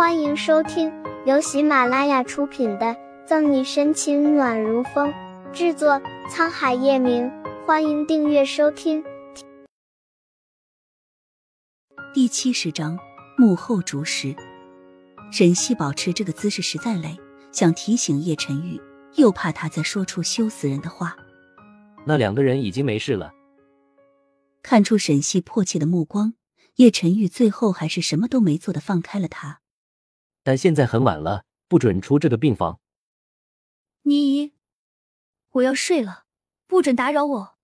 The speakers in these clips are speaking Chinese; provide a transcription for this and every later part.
欢迎收听由喜马拉雅出品的《赠你深情暖如风》，制作沧海夜明。欢迎订阅收听。第七十章幕后主使。沈西保持这个姿势实在累，想提醒叶晨玉，又怕他再说出羞死人的话。那两个人已经没事了。看出沈西迫切的目光，叶晨玉最后还是什么都没做的放开了他。但现在很晚了，不准出这个病房。你，我要睡了，不准打扰我。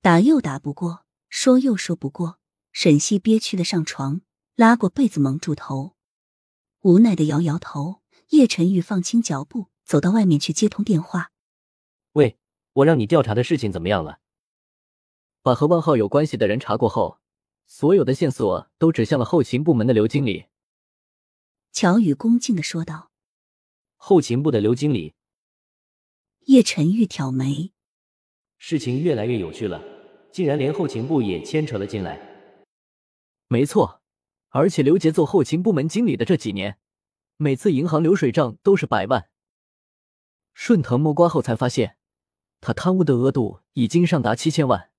打又打不过，说又说不过，沈西憋屈的上床，拉过被子蒙住头，无奈的摇摇头。叶晨玉放轻脚步，走到外面去接通电话。喂，我让你调查的事情怎么样了？把和万浩有关系的人查过后，所有的线索都指向了后勤部门的刘经理。乔宇恭敬的说道：“后勤部的刘经理。”叶晨玉挑眉：“事情越来越有趣了，竟然连后勤部也牵扯了进来。”“没错，而且刘杰做后勤部门经理的这几年，每次银行流水账都是百万。顺藤摸瓜后才发现，他贪污的额度已经上达七千万。”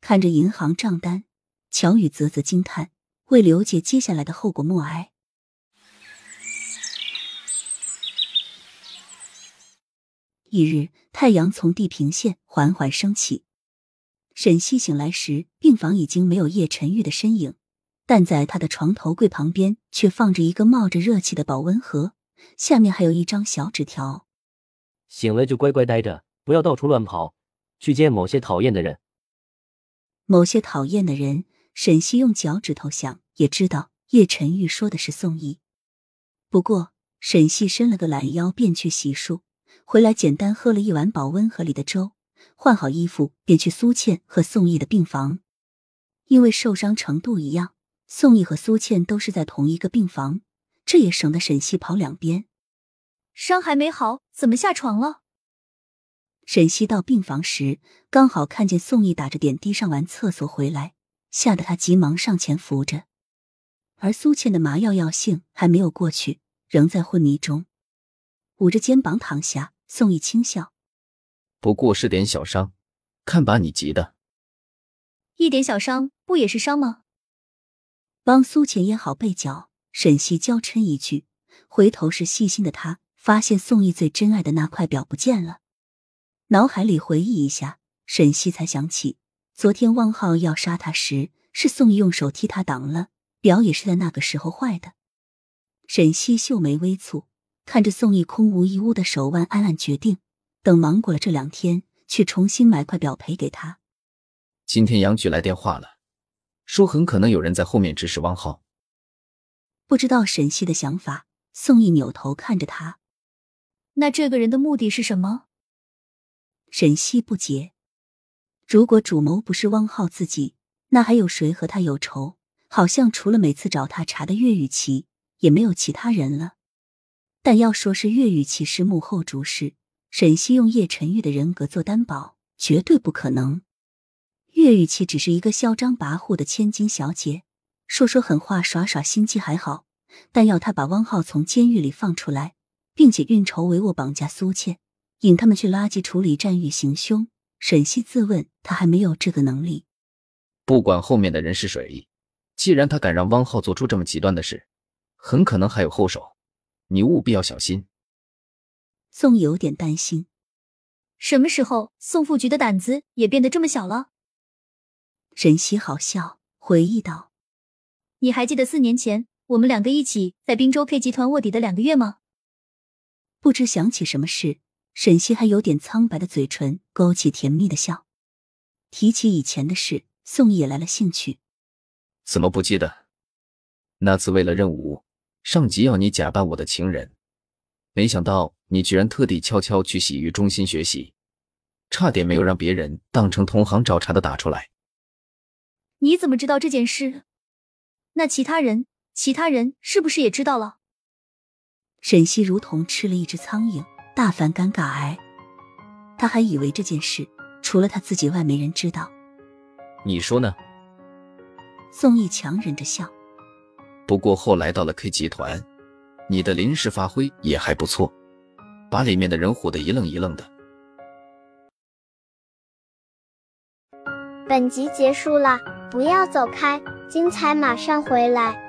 看着银行账单，乔宇啧啧惊叹，为刘杰接下来的后果默哀。一日，太阳从地平线缓缓升起。沈西醒来时，病房已经没有叶晨玉的身影，但在他的床头柜旁边却放着一个冒着热气的保温盒，下面还有一张小纸条：“醒了就乖乖待着，不要到处乱跑，去见某些讨厌的人。”某些讨厌的人，沈西用脚趾头想，也知道叶晨玉说的是宋毅。不过，沈西伸了个懒腰，便去洗漱。回来，简单喝了一碗保温盒里的粥，换好衣服，便去苏倩和宋毅的病房。因为受伤程度一样，宋毅和苏倩都是在同一个病房，这也省得沈西跑两边。伤还没好，怎么下床了？沈西到病房时，刚好看见宋毅打着点滴上完厕所回来，吓得他急忙上前扶着。而苏倩的麻药药性还没有过去，仍在昏迷中，捂着肩膀躺下。宋毅轻笑：“不过是点小伤，看把你急的。一点小伤不也是伤吗？”帮苏浅掖好被角，沈西娇嗔一句，回头时细心的他发现宋毅最珍爱的那块表不见了，脑海里回忆一下，沈西才想起昨天汪浩要杀他时，是宋毅用手替他挡了，表也是在那个时候坏的。沈西秀眉微蹙。看着宋毅空无一物的手腕，暗暗决定，等忙过了这两天，去重新买块表赔给他。今天杨局来电话了，说很可能有人在后面指使汪浩。不知道沈西的想法，宋义扭头看着他。那这个人的目的是什么？沈西不解。如果主谋不是汪浩自己，那还有谁和他有仇？好像除了每次找他查的岳雨琪，也没有其他人了。但要说是岳雨琪是幕后主使，沈西用叶晨玉的人格做担保，绝对不可能。岳雨琪只是一个嚣张跋扈的千金小姐，说说狠话，耍耍心机还好，但要他把汪浩从监狱里放出来，并且运筹帷幄绑架苏倩，引他们去垃圾处理站狱行凶，沈西自问他还没有这个能力。不管后面的人是谁，既然他敢让汪浩做出这么极端的事，很可能还有后手。你务必要小心。宋有点担心，什么时候宋副局的胆子也变得这么小了？沈西好笑，回忆道：“你还记得四年前我们两个一起在滨州 K 集团卧底的两个月吗？”不知想起什么事，沈西还有点苍白的嘴唇勾起甜蜜的笑。提起以前的事，宋也来了兴趣。怎么不记得？那次为了任务。上级要你假扮我的情人，没想到你居然特地悄悄去洗浴中心学习，差点没有让别人当成同行找茬的打出来。你怎么知道这件事？那其他人，其他人是不是也知道了？沈西如同吃了一只苍蝇，大犯尴尬癌。他还以为这件事除了他自己外没人知道。你说呢？宋毅强忍着笑。不过后来到了 K 集团，你的临时发挥也还不错，把里面的人唬得一愣一愣的。本集结束了，不要走开，精彩马上回来。